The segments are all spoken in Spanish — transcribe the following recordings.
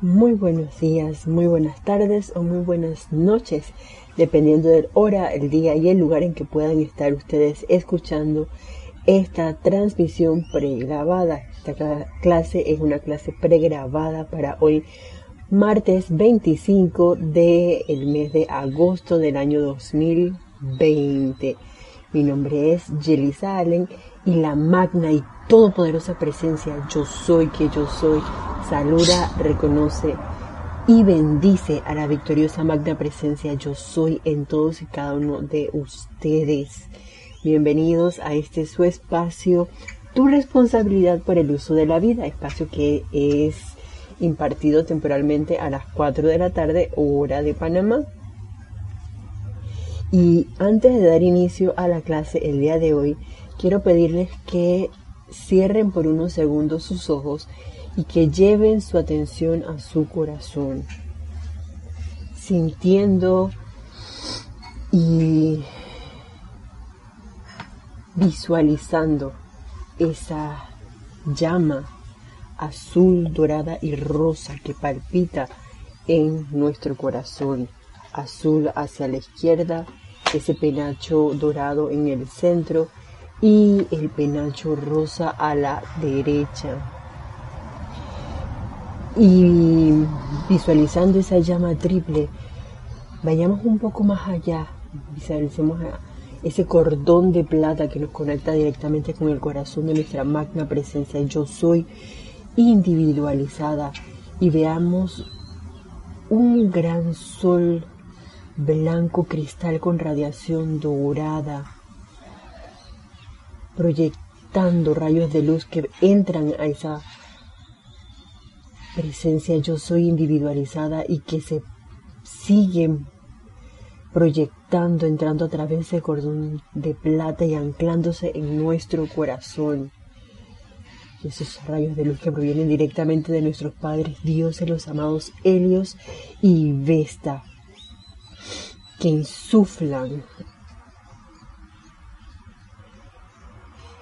Muy buenos días, muy buenas tardes o muy buenas noches, dependiendo del hora, el día y el lugar en que puedan estar ustedes escuchando esta transmisión pregrabada. Esta clase es una clase pregrabada para hoy, martes 25 del mes de agosto del año 2020. Mi nombre es Jelly Allen y la magna y todopoderosa presencia yo soy que yo soy saluda, reconoce y bendice a la victoriosa magna presencia yo soy en todos y cada uno de ustedes. Bienvenidos a este su espacio, tu responsabilidad por el uso de la vida, espacio que es impartido temporalmente a las 4 de la tarde, hora de Panamá. Y antes de dar inicio a la clase el día de hoy, quiero pedirles que cierren por unos segundos sus ojos y que lleven su atención a su corazón, sintiendo y visualizando esa llama azul, dorada y rosa que palpita en nuestro corazón. Azul hacia la izquierda, ese penacho dorado en el centro y el penacho rosa a la derecha y visualizando esa llama triple, vayamos un poco más allá, visualicemos ese cordón de plata que nos conecta directamente con el corazón de nuestra magna presencia. Yo soy individualizada y veamos un gran sol blanco cristal con radiación dorada, proyectando rayos de luz que entran a esa presencia yo soy individualizada y que se siguen proyectando, entrando a través de cordón de plata y anclándose en nuestro corazón. Esos rayos de luz que provienen directamente de nuestros padres dioses, los amados Helios y Vesta, que insuflan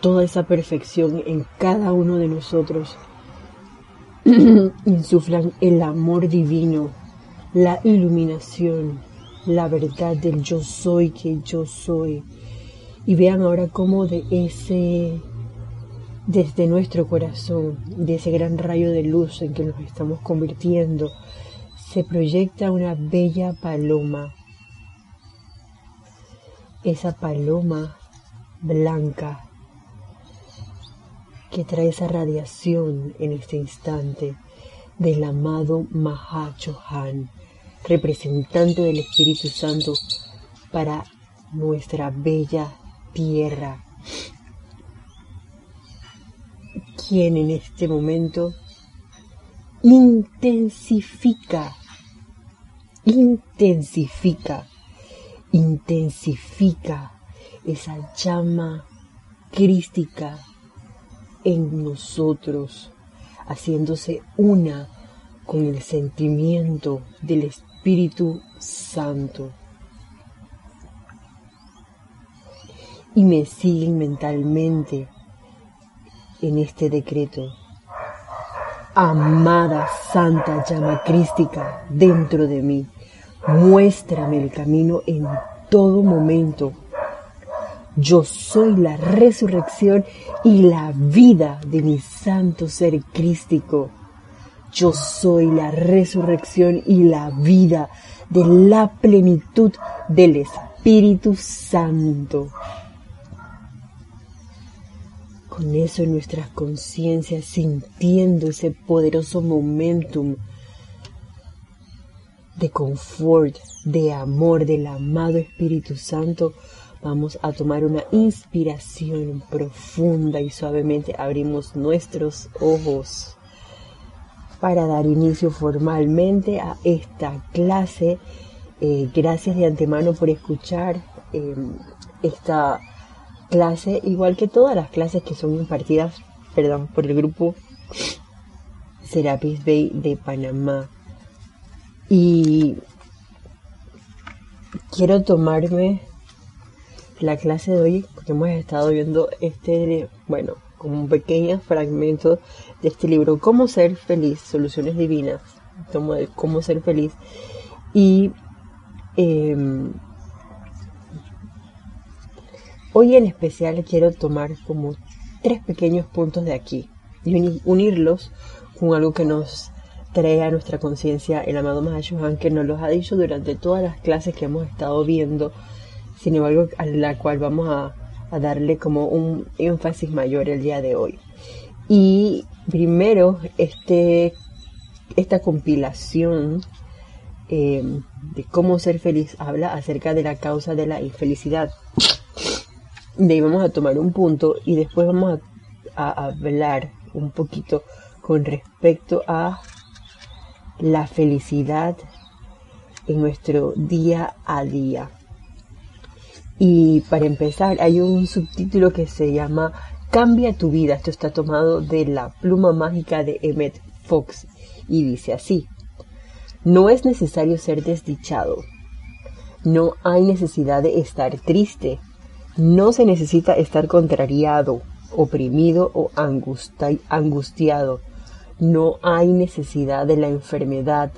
toda esa perfección en cada uno de nosotros insuflan el amor divino, la iluminación, la verdad del yo soy que yo soy. Y vean ahora cómo de ese, desde nuestro corazón, de ese gran rayo de luz en que nos estamos convirtiendo, se proyecta una bella paloma. Esa paloma blanca que trae esa radiación en este instante del amado Mahachohan, representante del Espíritu Santo para nuestra bella tierra, quien en este momento intensifica, intensifica, intensifica esa llama crística en nosotros, haciéndose una con el sentimiento del Espíritu Santo. Y me siguen mentalmente en este decreto. Amada Santa Llama Crística dentro de mí, muéstrame el camino en todo momento yo soy la resurrección y la vida de mi santo ser crístico. Yo soy la resurrección y la vida de la plenitud del Espíritu Santo. Con eso en nuestras conciencias, sintiendo ese poderoso momentum de confort, de amor del amado Espíritu Santo, Vamos a tomar una inspiración profunda y suavemente abrimos nuestros ojos para dar inicio formalmente a esta clase. Eh, gracias de antemano por escuchar em, esta clase, igual que todas las clases que son impartidas, perdón, por el grupo Serapis Bay de Panamá. Y quiero tomarme la clase de hoy, porque hemos estado viendo este, bueno, como un pequeño fragmento de este libro, Cómo ser feliz, soluciones divinas, tomo de cómo ser feliz. Y em, hoy en especial quiero tomar como tres pequeños puntos de aquí y unirlos con algo que nos trae a nuestra conciencia el amado Mahashohan, que nos los ha dicho durante todas las clases que hemos estado viendo, sin embargo, a la cual vamos a, darle como un énfasis mayor el día de hoy. Y primero, este, esta compilación eh, de cómo ser feliz habla acerca de la causa de la infelicidad. De ahí vamos a tomar un punto y después vamos a hablar un poquito con respecto a la felicidad en nuestro día a día. Y para empezar, hay un subtítulo que se llama Cambia tu vida. Esto está tomado de la pluma mágica de Emmett Fox y dice así. No es necesario ser desdichado. No hay necesidad de estar triste. No se necesita estar contrariado, oprimido o angustiado. No hay necesidad de la enfermedad,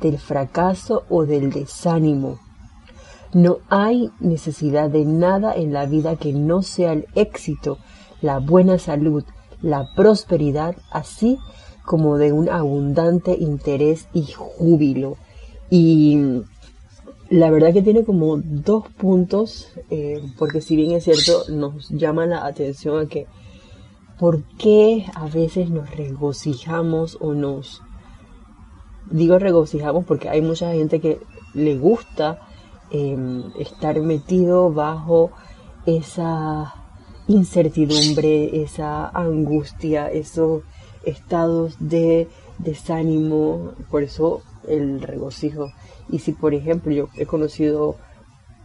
del fracaso o del desánimo. No hay necesidad de nada en la vida que no sea el éxito, la buena salud, la prosperidad, así como de un abundante interés y júbilo. Y la verdad que tiene como dos puntos, eh, porque si bien es cierto, nos llama la atención a que por qué a veces nos regocijamos o nos... Digo regocijamos porque hay mucha gente que le gusta estar metido bajo esa incertidumbre, esa angustia, esos estados de desánimo, por eso el regocijo. Y si por ejemplo yo he conocido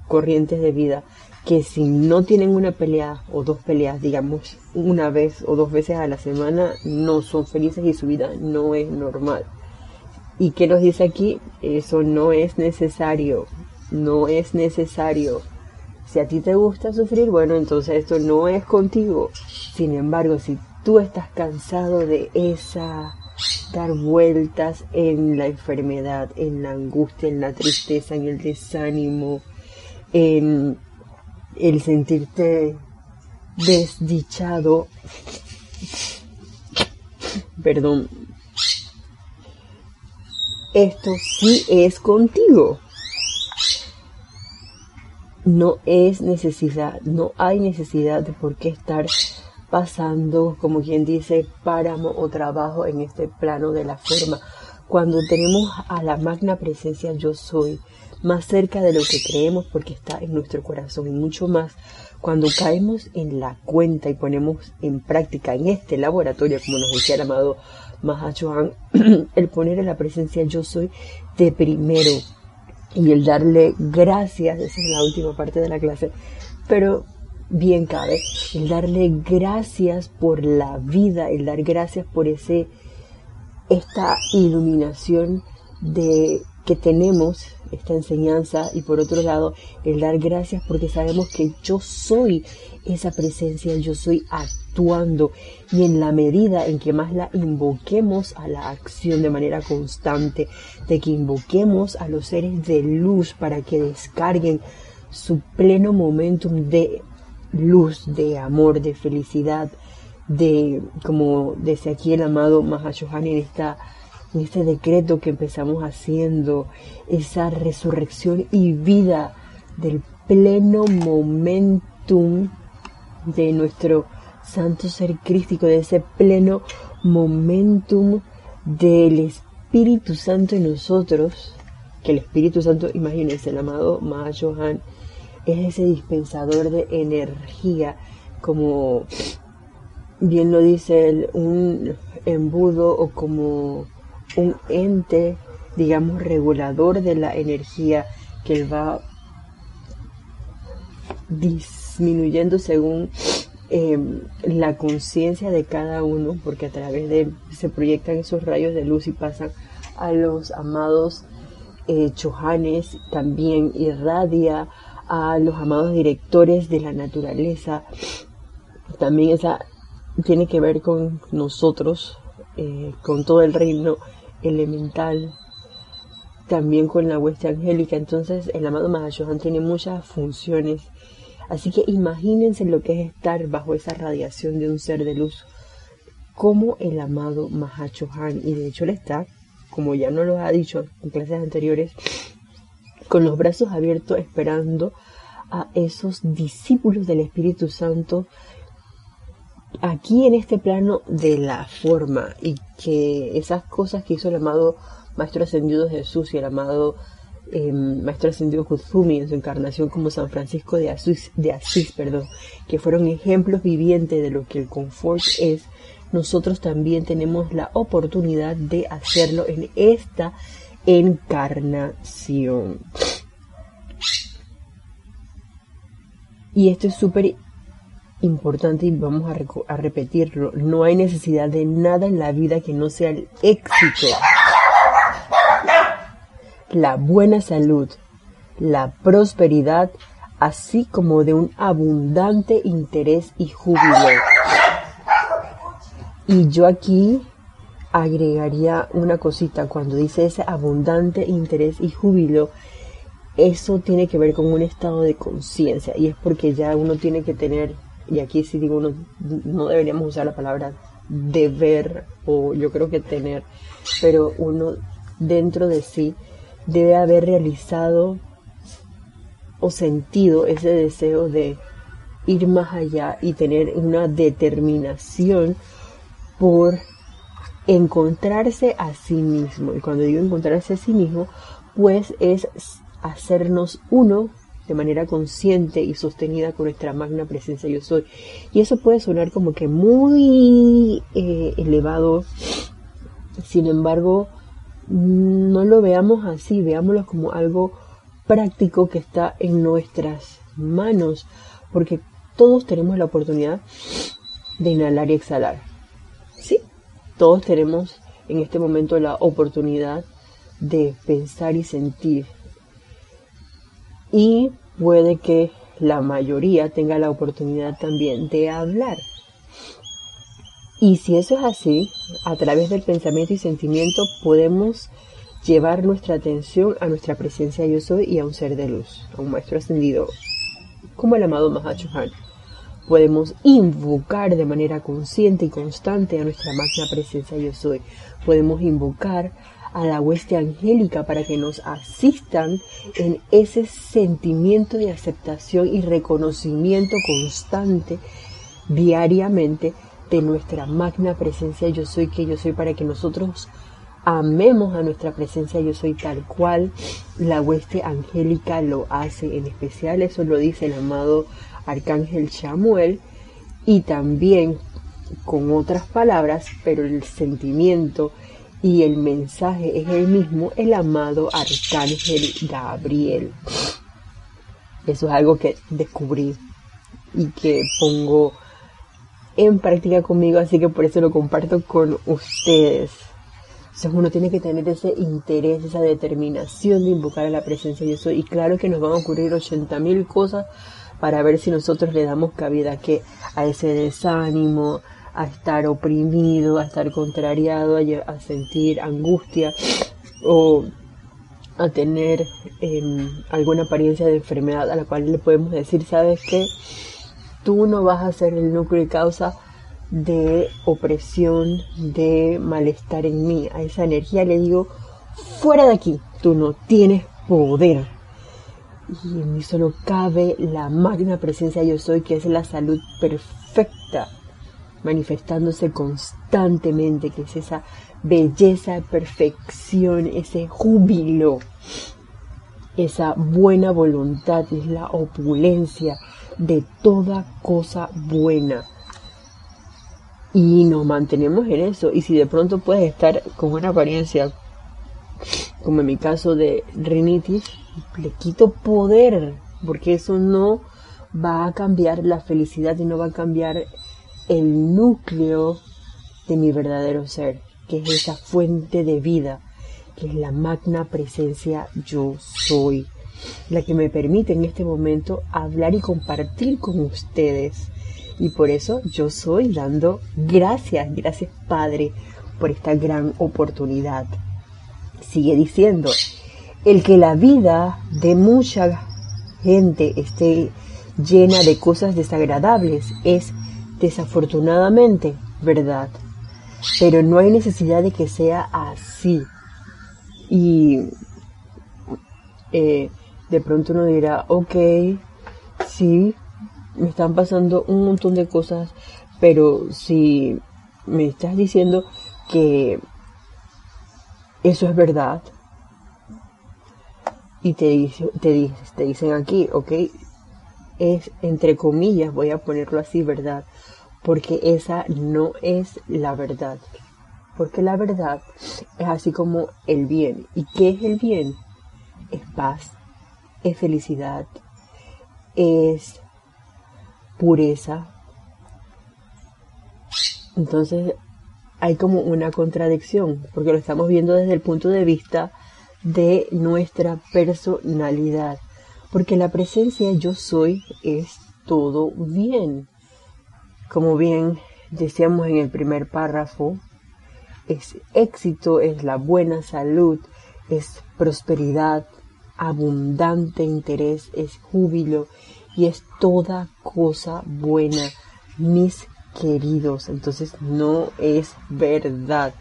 corrientes de vida que si no tienen una pelea o dos peleas, digamos, una vez o dos veces a la semana, no son felices y su vida no es normal. ¿Y qué nos dice aquí? Eso no es necesario, no es necesario. Si a ti te gusta sufrir, bueno, entonces esto no es contigo. Sin embargo, si tú estás cansado de esa dar vueltas en la enfermedad, en la angustia, en la tristeza, en el desánimo, en el sentirte desdichado, perdón, esto sí es contigo. No es necesidad, no hay necesidad de por qué estar pasando, como quien dice, páramo o trabajo en este plano de la forma. Cuando tenemos a la magna presencia yo soy, más cerca de lo que creemos porque está en nuestro corazón y mucho más cuando caemos en la cuenta y ponemos en práctica en este laboratorio, como nos decía el amado Mahachohan, el poner en la presencia yo soy de primero y el darle gracias, esa es la última parte de la clase, pero bien cabe, el darle gracias por la vida, el dar gracias por ese esta iluminación de que tenemos esta enseñanza y por otro lado el dar gracias porque sabemos que yo soy esa presencia, yo soy actuando y en la medida en que más la invoquemos a la acción de manera constante, de que invoquemos a los seres de luz para que descarguen su pleno momentum de luz, de amor, de felicidad, de, como decía aquí el amado Mahashohan en esta en este decreto que empezamos haciendo, esa resurrección y vida del pleno momentum de nuestro santo ser crístico, de ese pleno momentum del Espíritu Santo en nosotros, que el Espíritu Santo, imagínense, el amado Mahayohan, es ese dispensador de energía, como bien lo dice un embudo o como un ente, digamos, regulador de la energía que va disminuyendo según em, la conciencia de cada uno, porque a través de se proyectan esos rayos de luz y pasan a los amados eh, chohanes, también irradia a los amados directores de la naturaleza. También esa tiene que ver con nosotros, eh, con todo el reino elemental, también con la hueste angélica. Entonces el amado Mahashohan tiene muchas funciones. Así que imagínense lo que es estar bajo esa radiación de un ser de luz como el amado Mahachohan. Y de hecho él está, como ya nos lo ha dicho en clases anteriores, con los brazos abiertos esperando a esos discípulos del Espíritu Santo aquí en este plano de la forma y que esas cosas que hizo el amado Maestro Ascendido Jesús y el amado em, Maestro Ascendido Kuzumi en su encarnación como San Francisco de Asís, de Asís perdón, que fueron ejemplos vivientes de lo que el confort es, nosotros también tenemos la oportunidad de hacerlo en esta encarnación. Y esto es súper importante y vamos a, a, repetirlo. No hay necesidad de nada en la vida que no sea el éxito, la buena salud, la prosperidad, así como de un abundante interés y júbilo. Y yo aquí agregaría una cosita, cuando dice ese abundante interés y júbilo, eso tiene que ver con un estado de conciencia y es porque ya uno tiene que tener, y aquí sí digo, uno, no deberíamos usar la palabra deber o yo creo que tener, pero uno dentro de sí debe haber realizado o sentido ese deseo de ir más allá y tener una determinación por encontrarse a sí mismo. Y cuando digo encontrarse a sí mismo, pues es hacernos uno de manera consciente y sostenida con nuestra magna presencia yo soy. Y eso puede sonar como que muy eh, elevado, sin embargo, no lo veamos así, veámoslo como algo práctico que está en nuestras manos, porque todos tenemos la oportunidad de inhalar y exhalar. Sí, todos tenemos en este momento la oportunidad de pensar y sentir. Y puede que la mayoría tenga la oportunidad también de hablar. Y si eso es así, a través del pensamiento y sentimiento podemos llevar nuestra atención a nuestra presencia yo soy y a un ser de luz, a un maestro ascendido, como el amado Mahachohan podemos invocar de manera consciente y constante a nuestra magna presencia yo soy. Podemos invocar a la hueste angélica para que nos asistan en ese sentimiento de aceptación y reconocimiento constante diariamente de nuestra magna presencia yo soy que yo soy para que nosotros amemos a nuestra presencia yo soy tal cual la hueste angélica lo hace en especial eso lo dice el amado Arcángel Samuel y también con otras palabras, pero el sentimiento y el mensaje es el mismo, el amado Arcángel Gabriel. Eso es algo que descubrí y que pongo en práctica conmigo, así que por eso lo comparto con ustedes. Entonces uno tiene que tener ese interés, esa determinación de invocar a la presencia de eso. Y claro que nos van a ocurrir 80.000 cosas para ver si nosotros le damos cabida que a ese desánimo, a estar oprimido, a estar contrariado, a, sentir angustia o a tener em, alguna apariencia de enfermedad a la cual le podemos decir, sabes que tú no vas a ser el núcleo y causa de opresión, de malestar en mí. A esa energía le digo, fuera de aquí, tú no tienes poder y en mí solo cabe la magna presencia yo soy, que es la salud perfecta, manifestándose constantemente, que es esa belleza, perfección, ese júbilo, esa buena voluntad, es la opulencia de toda cosa buena. Y nos mantenemos en eso. Y si de pronto puedes estar con una apariencia, como en mi caso de rinitis, le quito poder, porque eso no va a cambiar la felicidad y no va a cambiar el núcleo de mi verdadero ser, que es esa fuente de vida, que es la magna presencia yo soy, la que me permite en este momento hablar y compartir con ustedes. Y por eso yo soy dando gracias, gracias Padre por esta gran oportunidad. sigue diciendo, el que la vida de mucha gente esté llena de cosas desagradables es desafortunadamente verdad. Pero no hay necesidad de que sea así. Y eh, de pronto uno dirá, ok, sí, me están pasando un montón de cosas, pero si me estás diciendo que eso es verdad, y te, te, te dicen aquí, ok, es entre comillas, voy a ponerlo así, verdad, porque esa no es la verdad. Porque la verdad es así como el bien. ¿Y qué es el bien? Es paz, es felicidad, es pureza. Entonces hay como una contradicción, porque lo estamos viendo desde el punto de vista de nuestra personalidad. Porque la presencia yo soy es todo bien. Como bien decíamos en el primer párrafo, es éxito, es la buena salud, es prosperidad, abundante interés, es júbilo y es toda cosa buena, mis queridos. Entonces no es verdad.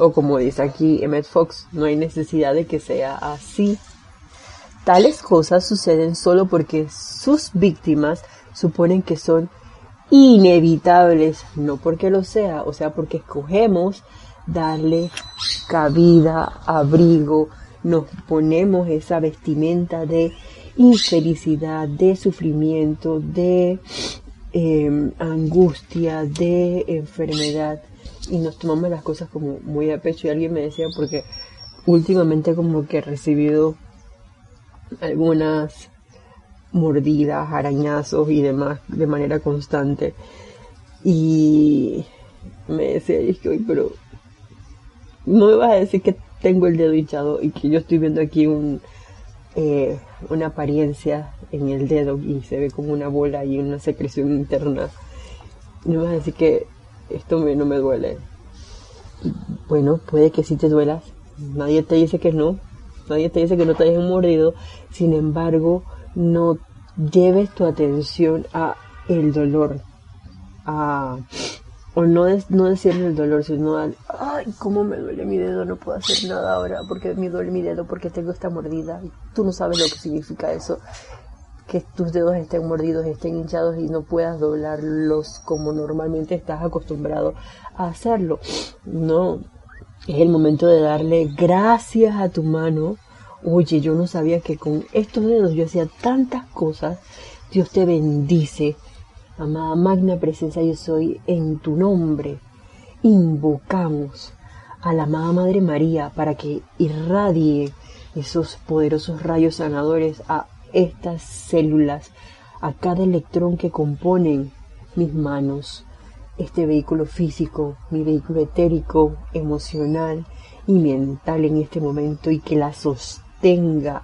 O como dice aquí Emmett Fox, no hay necesidad de que sea así. Tales cosas suceden solo porque sus víctimas suponen que son inevitables, no porque lo sea, o sea, porque escogemos darle cabida, abrigo, nos ponemos esa vestimenta de infelicidad, de sufrimiento, de em, angustia, de enfermedad y nos tomamos las cosas como muy a pecho y alguien me decía porque últimamente como que he recibido algunas mordidas, arañazos y demás de manera constante. Y me decía, es que pero no me vas a decir que tengo el dedo hinchado y que yo estoy viendo aquí un, eh, una apariencia en el dedo y se ve como una bola y una secreción interna. No me vas a decir que esto me, no me duele. Bueno, puede que sí te duelas. Nadie te dice que no. Nadie te dice que no te hayas mordido. Sin embargo, no lleves tu atención a el dolor, a, o no, no decirle el dolor, sino al, ay, cómo me duele mi dedo, no puedo hacer nada ahora porque me duele mi dedo, porque tengo esta mordida. Tú no sabes lo que significa eso, que tus dedos estén mordidos, estén hinchados y no puedas doblarlos como normalmente estás acostumbrado a hacerlo. No, es el momento de darle gracias a tu mano Oye, yo no sabía que con estos dedos yo hacía tantas cosas. Dios te bendice. Amada magna presencia, yo soy en tu nombre. Invocamos a la amada Madre María para que irradie esos poderosos rayos sanadores a estas células, a cada electrón que componen mis manos, este vehículo físico, mi vehículo etérico, emocional y mental en este momento y que la sostenga tenga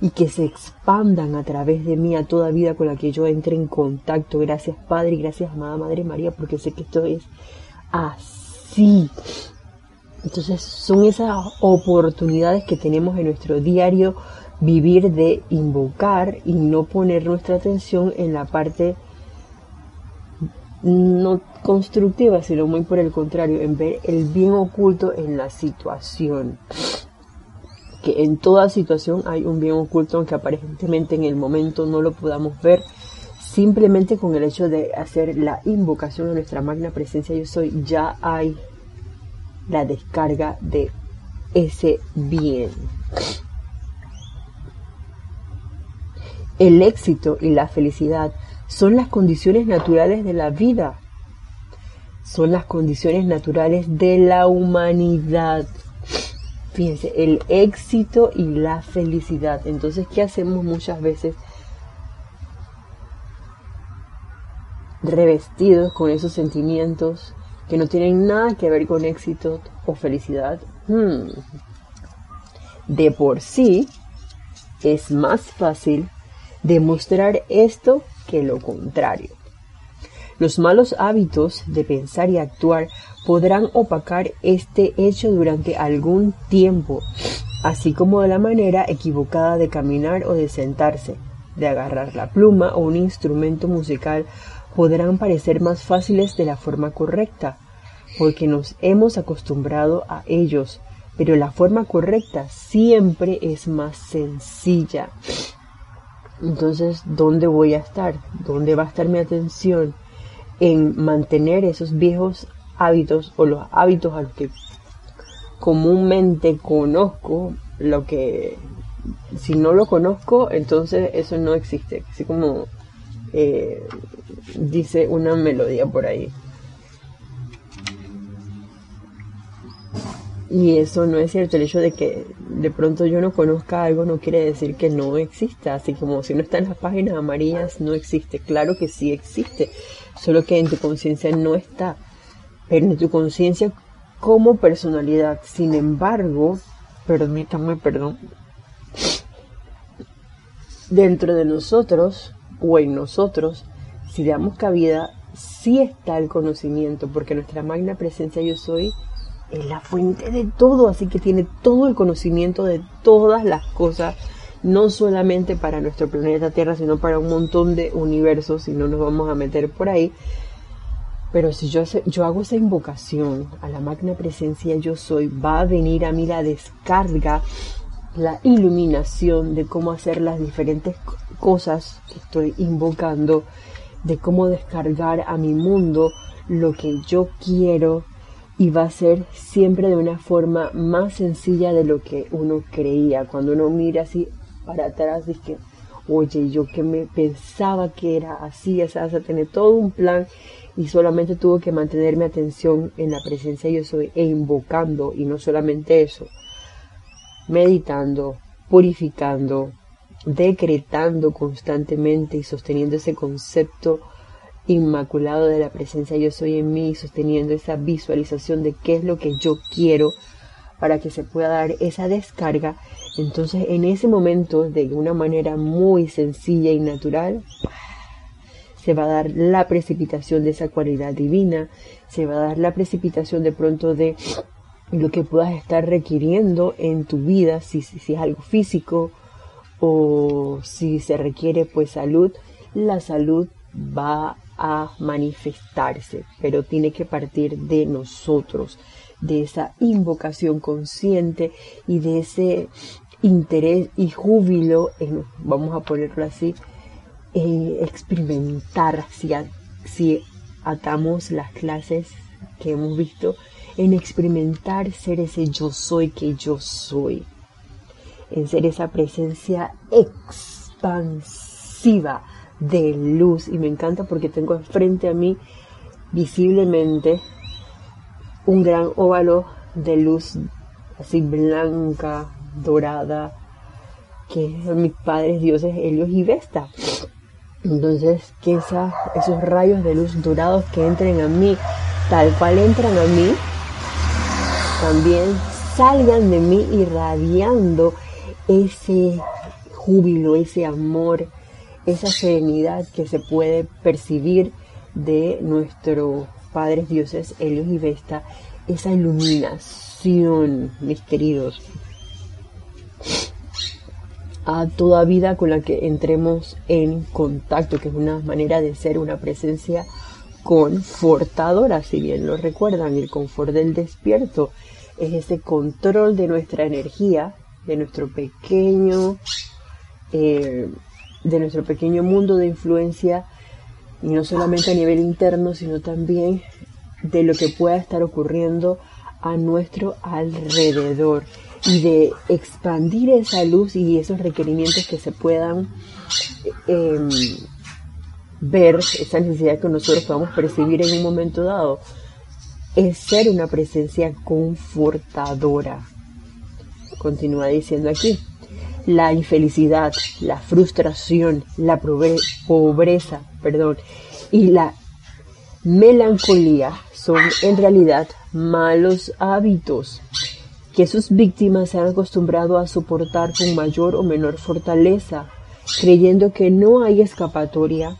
y que se expandan a través de mí a toda vida con la que yo entre en contacto. Gracias Padre y gracias amada Madre María porque sé que esto es así. Entonces son esas oportunidades que tenemos en nuestro diario vivir de invocar y no poner nuestra atención en la parte no constructiva, sino muy por el contrario, en ver el bien oculto en la situación que en toda situación hay un bien oculto, aunque aparentemente en el momento no lo podamos ver, simplemente con el hecho de hacer la invocación a nuestra magna presencia yo soy, ya hay la descarga de ese bien. El éxito y la felicidad son las condiciones naturales de la vida, son las condiciones naturales de la humanidad. Fíjense, el éxito y la felicidad. Entonces, ¿qué hacemos muchas veces? Revestidos con esos sentimientos que no tienen nada que ver con éxito o felicidad. Hmm. De por sí, es más fácil demostrar esto que lo contrario. Los malos hábitos de pensar y actuar podrán opacar este hecho durante algún tiempo, así como de la manera equivocada de caminar o de sentarse, de agarrar la pluma o un instrumento musical podrán parecer más fáciles de la forma correcta, porque nos hemos acostumbrado a ellos, pero la forma correcta siempre es más sencilla. Entonces, ¿dónde voy a estar? ¿Dónde va a estar mi atención? En mantener esos viejos hábitos o los hábitos a los que comúnmente conozco, lo que si no lo conozco, entonces eso no existe. Así como eh, dice una melodía por ahí. Y eso no es cierto. El hecho de que de pronto yo no conozca algo no quiere decir que no exista. Así como si no está en las páginas amarillas, no existe. Claro que sí existe. Solo que en tu conciencia no está. Pero en tu conciencia como personalidad. Sin embargo, permítame, perdón. Dentro de nosotros, o en nosotros, si damos cabida, sí está el conocimiento. Porque nuestra magna presencia yo soy es la fuente de todo, así que tiene todo el conocimiento de todas las cosas, no solamente para nuestro planeta Tierra, sino para un montón de universos, y no nos vamos a meter por ahí. Pero si yo, yo hago esa invocación a la magna presencia yo soy, va a venir a mí la descarga, la iluminación de cómo hacer las diferentes cosas que estoy invocando, de cómo descargar a mi mundo lo que yo quiero y va a ser siempre de una forma más sencilla de lo que uno creía. Cuando uno mira así para atrás, dice, oye, yo que me pensaba que era así, esa, a tener todo un plan y solamente tuve que mantener mi atención en la presencia yo soy e invocando y no solamente eso, meditando, purificando, decretando constantemente y sosteniendo ese concepto inmaculado de la presencia yo soy en mí, sosteniendo esa visualización de qué es lo que yo quiero para que se pueda dar esa descarga. Entonces en ese momento, de una manera muy sencilla y natural, se va a dar la precipitación de esa cualidad divina, se va a dar la precipitación de pronto de lo que puedas estar requiriendo en tu vida, si, si es algo físico o si se requiere pues salud, la salud va a manifestarse, pero tiene que partir de nosotros, de esa invocación consciente y de ese interés y júbilo, en, vamos a ponerlo así, experimentar, si, si atamos las clases que hemos visto, en experimentar ser ese yo soy que yo soy, en ser esa presencia expansiva, de luz y me encanta porque tengo frente a mí visiblemente un gran óvalo de luz así blanca, dorada, que son mis padres dioses Helios y Vesta. Entonces, que esos rayos de luz dorados que entren a mí, tal cual entran a mí, también salgan de mí irradiando ese júbilo, ese amor, esa serenidad que se puede percibir de nuestros padres dioses Helios y Vesta, esa iluminación, mis queridos, a toda vida con la que entremos en contacto, que es una manera de ser una presencia confortadora, si bien lo recuerdan, el confort del despierto es ese control de nuestra energía, de nuestro pequeño eh, de nuestro pequeño mundo de influencia, y no solamente a nivel interno, sino también de lo que pueda estar ocurriendo a nuestro alrededor y de expandir esa luz y esos requerimientos que se puedan em, ver, esa necesidad que nosotros podamos percibir en un momento dado, es ser una presencia confortadora. Continúa diciendo aquí la infelicidad, la frustración, la pobreza, perdón, y la melancolía son en realidad malos hábitos que sus víctimas se han acostumbrado a soportar con mayor o menor fortaleza, creyendo que no hay escapatoria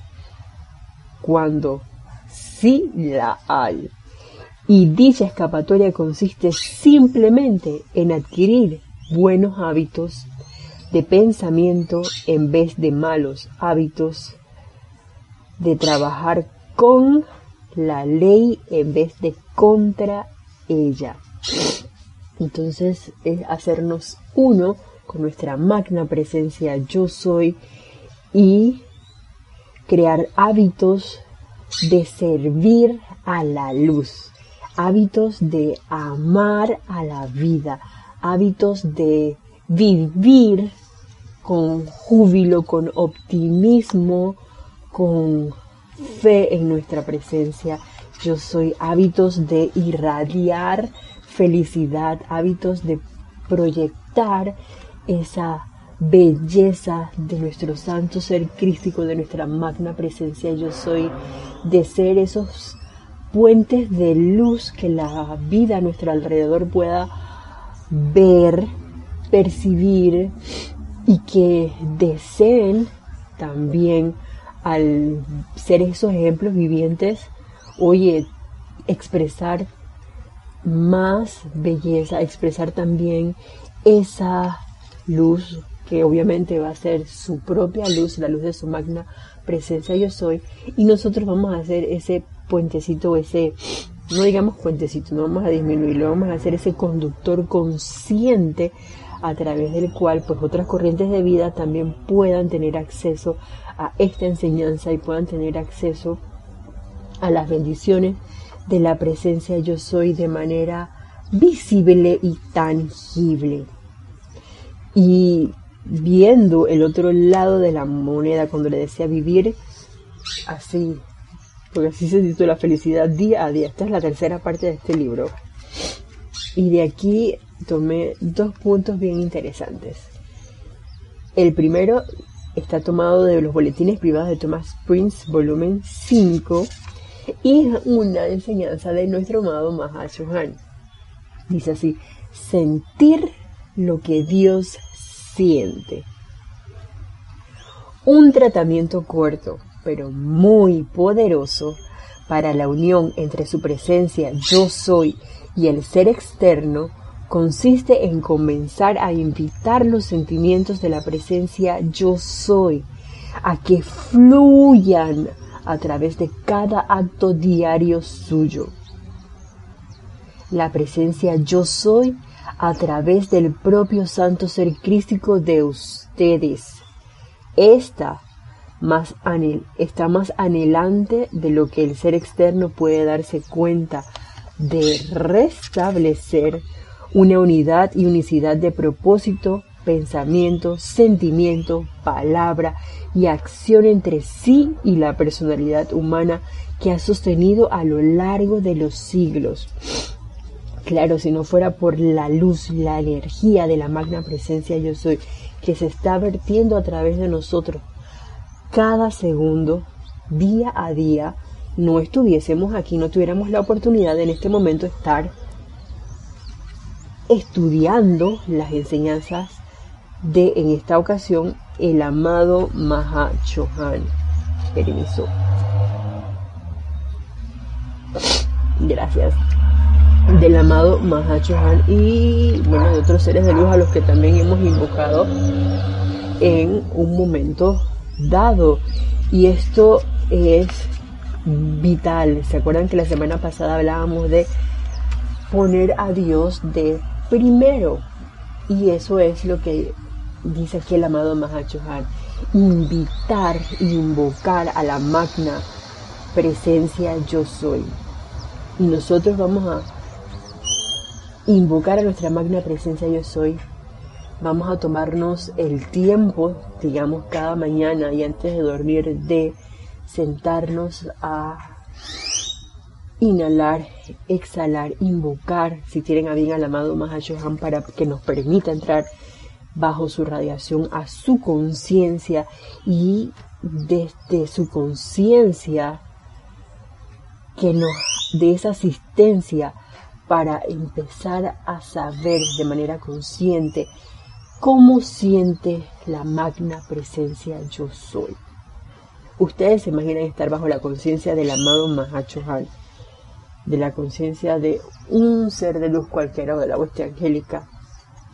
cuando sí la hay. Y dicha escapatoria consiste simplemente en adquirir buenos hábitos de pensamiento en vez de malos hábitos, de trabajar con la ley en vez de contra ella. Entonces es hacernos uno con nuestra magna presencia yo soy y crear hábitos de servir a la luz, hábitos de amar a la vida, hábitos de vivir con júbilo, con optimismo, con fe en nuestra presencia. Yo soy hábitos de irradiar felicidad, hábitos de proyectar esa belleza de nuestro santo ser crístico, de nuestra magna presencia. Yo soy de ser esos puentes de luz que la vida a nuestro alrededor pueda ver, percibir y que deseen también al ser esos ejemplos vivientes, oye, expresar más belleza, expresar también esa luz que obviamente va a ser su propia luz, la luz de su magna presencia yo soy, y nosotros vamos a hacer ese puentecito, ese, no digamos puentecito, no vamos a disminuirlo, vamos a hacer ese conductor consciente a través del cual pues otras corrientes de vida también puedan tener acceso a esta enseñanza y puedan tener acceso a las bendiciones de la presencia yo soy de manera visible y tangible. Y viendo el otro lado de la moneda cuando le decía vivir así, porque así se titula Felicidad día a día. Esta es la tercera parte de este libro. Y de aquí tomé dos puntos bien interesantes. El primero está tomado de los boletines privados de Thomas Prince, volumen 5, y es una enseñanza de nuestro amado Mahashohan. Dice así, sentir lo que Dios siente. Un tratamiento corto, pero muy poderoso para la unión entre su presencia yo soy y el ser externo consiste en comenzar a invitar los sentimientos de la presencia yo soy a que fluyan a través de cada acto diario suyo. La presencia yo soy a través del propio santo ser crístico de ustedes. Esta más está más anhelante de lo que el ser externo puede darse cuenta de restablecer una unidad y unicidad de propósito, pensamiento, sentimiento, palabra y acción entre sí y la personalidad humana que ha sostenido a lo largo de los siglos. Claro, si no fuera por la luz, la energía de la magna presencia yo soy, que se está vertiendo a través de nosotros cada segundo, día a día, no estuviésemos aquí, no tuviéramos la oportunidad de en este momento estar estudiando las enseñanzas de, en esta ocasión, el amado Maha Chohan. Permiso. Gracias. Del amado Maha Chohan y bueno, de otros seres de luz a los que también hemos invocado en un momento dado. Y esto es vital. ¿Se acuerdan que la semana pasada hablábamos de poner a Dios de primero. Y eso es lo que dice aquí el amado Mahachohan. Invitar, invocar a la magna presencia yo soy. Y nosotros vamos a invocar a nuestra magna presencia yo soy. Vamos a tomarnos el tiempo, digamos, cada mañana y antes de dormir de sentarnos a inhalar, exhalar, invocar, si tienen a bien al amado Mahashohan para que nos permita entrar bajo su radiación a su conciencia y desde su conciencia que nos dé esa asistencia para empezar a saber de manera consciente cómo siente la magna presencia yo soy. Ustedes se imaginan estar bajo la conciencia del amado Mahachohan, de la conciencia de un ser de luz cualquiera o de la hueste angélica,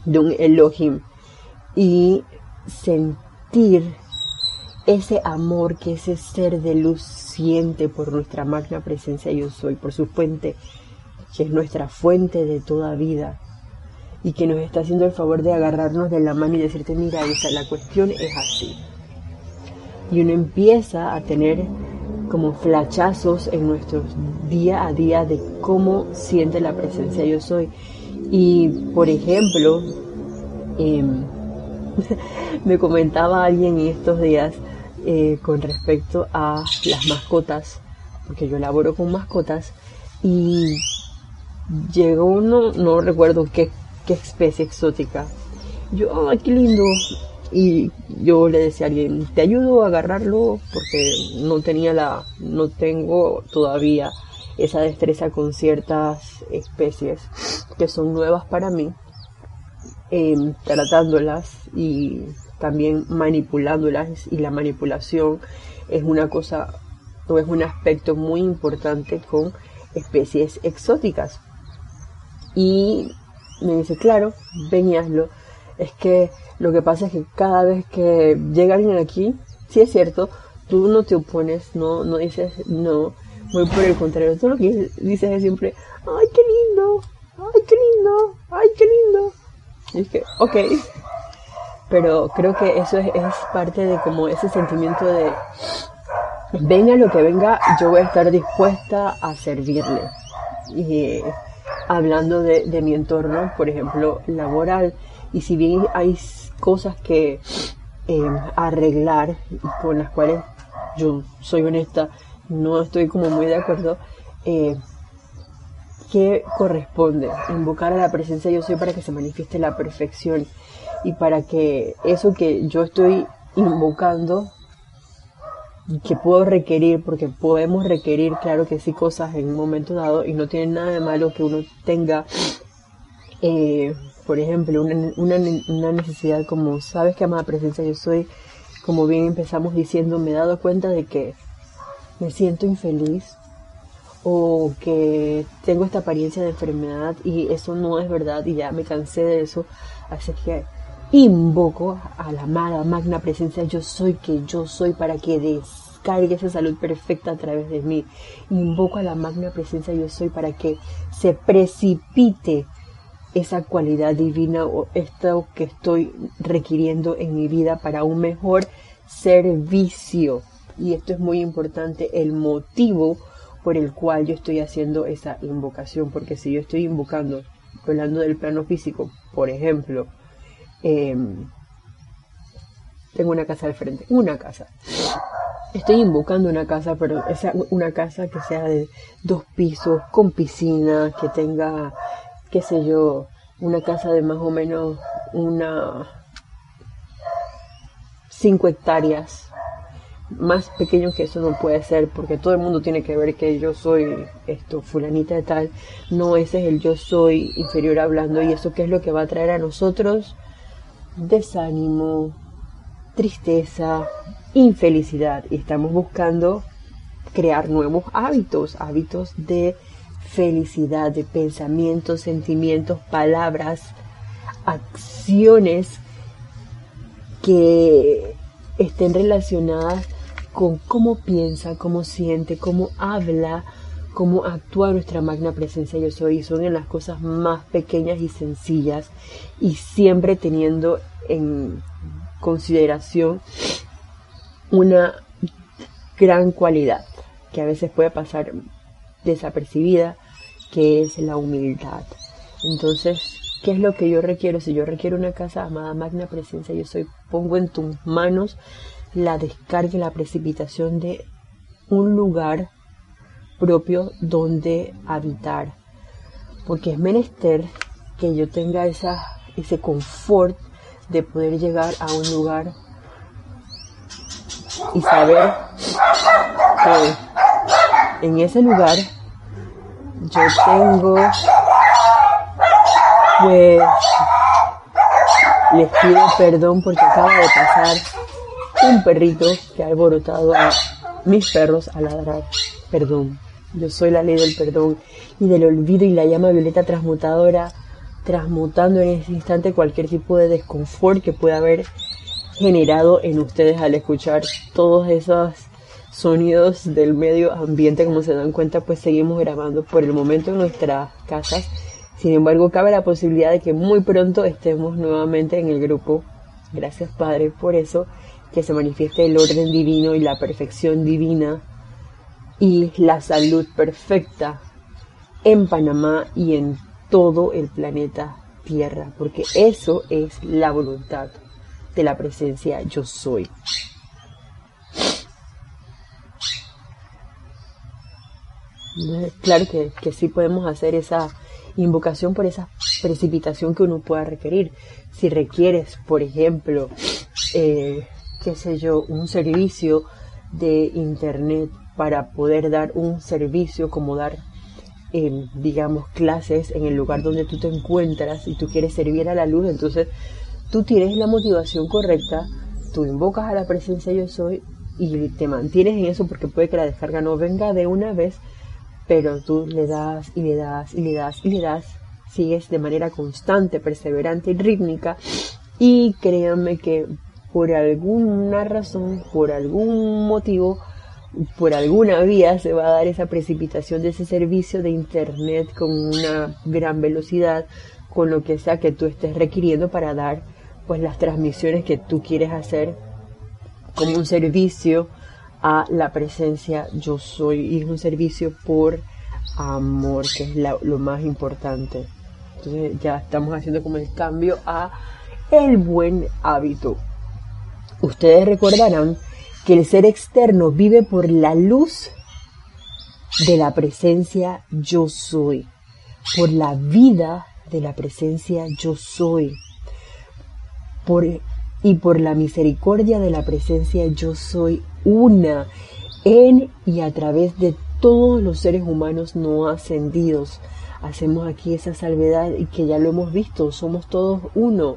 de un Elohim, y sentir ese amor que ese ser de luz siente por nuestra magna presencia yo soy, por su fuente, que es nuestra fuente de toda vida y que nos está haciendo el favor de agarrarnos de la mano y decirte, mira, esa, la cuestión es así. Y uno empieza a tener como flachazos en nuestro día a día de cómo siente la presencia yo soy. Y, por ejemplo, em, me comentaba alguien en estos días eh, con respecto a las mascotas, porque yo laboro con mascotas, y llegó uno, no recuerdo qué, qué especie exótica. Yo, ay, qué lindo. Y yo le decía a alguien, te ayudo a agarrarlo porque no tenía la, no tengo todavía esa destreza con ciertas especies que son nuevas para mí, em, tratándolas y también manipulándolas y la manipulación es una cosa o es un aspecto muy importante con especies exóticas. Y me dice, claro, ven. Es que lo que pasa es que cada vez que llega alguien aquí, sí es cierto, tú no te opones, no, no dices no, muy por el contrario, tú lo que dices es siempre, ay, qué lindo, ay, qué lindo, ay, qué lindo. Y es que, ok, pero creo que eso es, parte de como ese sentimiento de venga lo que venga, yo voy a estar dispuesta a servirle. Y hablando de, mi entorno, por ejemplo, laboral, y si bien hay cosas que em, arreglar con las cuales yo soy honesta, no estoy como muy de acuerdo, eh, ¿qué corresponde? Invocar a la presencia yo soy para que se manifieste la perfección y para que eso que yo estoy invocando, que puedo requerir, porque podemos requerir, claro que sí, cosas en un momento dado y no tiene nada de malo que uno tenga, eh, por ejemplo, una, una, necesidad como, sabes que amada presencia yo soy, como bien empezamos diciendo, me he dado cuenta de que me siento infeliz o que tengo esta apariencia de enfermedad y eso no es verdad y ya me cansé de eso, así que Invoco a la amada magna presencia yo soy que yo soy para que descargue esa salud perfecta a través de mí. Invoco a la magna presencia yo soy para que se precipite esa cualidad divina o esto que estoy requiriendo en mi vida para un mejor servicio. Y esto es muy importante, el motivo por el cual yo estoy haciendo esa invocación, porque si yo estoy invocando, hablando del plano físico, por ejemplo, Em, tengo una casa al frente, una casa. Estoy invocando una casa, pero es una casa que sea de dos pisos, con piscina, que tenga, qué sé yo, una casa de más o menos una cinco hectáreas. Más pequeño que eso no puede ser, porque todo el mundo tiene que ver que yo soy esto, fulanita de tal. No, ese es el yo soy inferior hablando, y eso qué es lo que va a traer a nosotros desánimo, tristeza, infelicidad y estamos buscando crear nuevos hábitos, hábitos de felicidad, de pensamientos, sentimientos, palabras, acciones que estén relacionadas con cómo piensa, cómo siente, cómo habla, cómo actúa nuestra magna presencia yo soy. Son en las cosas más pequeñas y sencillas y siempre teniendo en consideración una gran cualidad que a veces puede pasar desapercibida, que es la humildad. Entonces, ¿qué es lo que yo requiero? Si yo requiero una casa, amada magna presencia, yo soy, pongo en tus manos la descarga y la precipitación de un lugar propio donde habitar. Porque es menester que yo tenga esa, ese confort de poder llegar a un lugar y saber que en ese lugar yo tengo pues les pido perdón porque acaba de pasar un perrito que ha alborotado a, mis perros a ladrar. Perdón. Yo soy la ley del perdón y del olvido y la llama violeta transmutadora, transmutando en ese instante cualquier tipo de desconfort que pueda haber generado en ustedes al escuchar todos esos sonidos del medio ambiente. Como se dan cuenta, pues seguimos grabando por el momento en nuestras casas. Sin embargo, cabe la posibilidad de que muy pronto estemos nuevamente en el grupo. Gracias Padre por eso, que se manifieste el orden divino y la perfección divina y la salud perfecta en Panamá y en todo el planeta Tierra, porque eso es la voluntad de la presencia yo soy. Claro que, que sí podemos hacer esa invocación por esa precipitación que uno pueda requerir. Si requieres, por ejemplo, eh, qué sé yo, un servicio de internet para poder dar un servicio como dar, eh, digamos, clases en el lugar donde tú te encuentras y tú quieres servir a la luz, entonces tú tienes la motivación correcta, tú invocas a la presencia yo soy y te mantienes en eso porque puede que la descarga no venga de una vez, pero tú le das y le das y le das y le das, sigues de manera constante, perseverante y rítmica. Y créanme que por alguna razón, por algún motivo, por alguna vía se va a dar esa precipitación de ese servicio de internet con una gran velocidad, con lo que sea que tú estés requiriendo para dar pues las transmisiones que tú quieres hacer como un servicio a la presencia yo soy y es un servicio por amor que es lo más importante. Entonces ya estamos haciendo como el cambio a el buen hábito. Ustedes recordarán que el ser externo vive por la luz de la presencia yo soy, por la vida de la presencia yo soy, por, y por la misericordia de la presencia yo soy una en y a través de todos los seres humanos no ascendidos. Hacemos aquí esa salvedad y que ya lo hemos visto, somos todos uno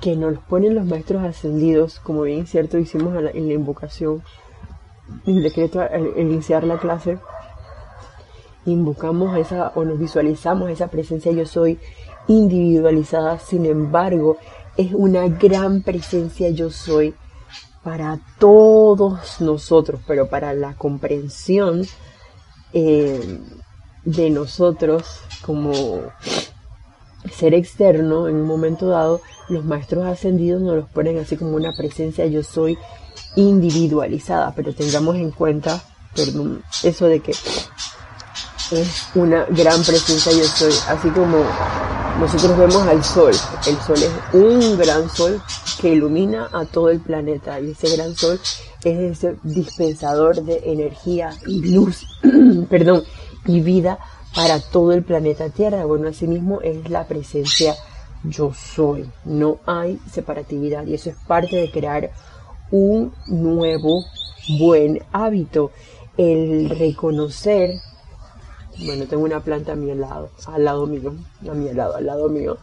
que nos ponen los maestros ascendidos, como bien cierto hicimos en la invocación, el decreto al iniciar la clase, invocamos esa o nos visualizamos esa presencia yo soy individualizada, sin embargo, es una gran presencia yo soy para todos nosotros, pero para la comprensión eh, de nosotros como ser externo en un momento dado, los maestros ascendidos nos los ponen así como una presencia yo soy individualizada, pero tengamos en cuenta, eso de que es una gran presencia yo soy, así como nosotros vemos al sol, el sol es un gran sol que ilumina a todo el planeta y ese gran sol es ese dispensador de energía y luz, perdón, y vida para todo el planeta Tierra. Bueno, asimismo es la presencia yo soy. No hay separatividad y eso es parte de crear un nuevo buen hábito. El reconocer, bueno, tengo una planta a mi lado, al lado mío, a mi lado, al lado mío.